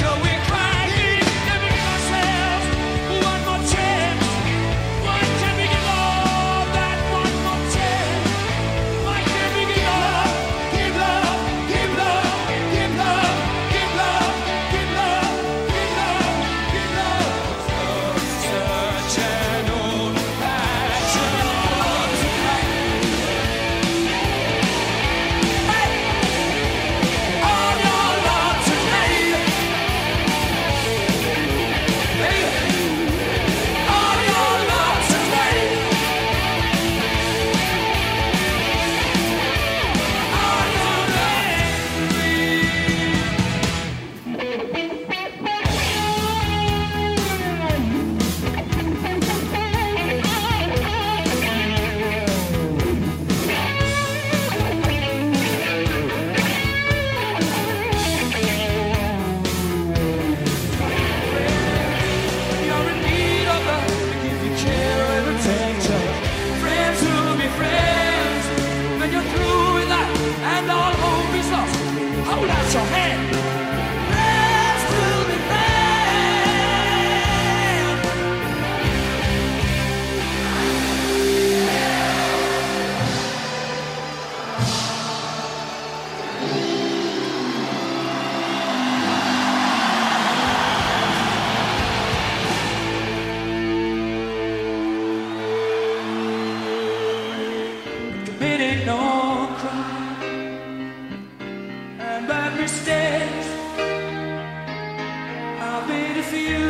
we see you.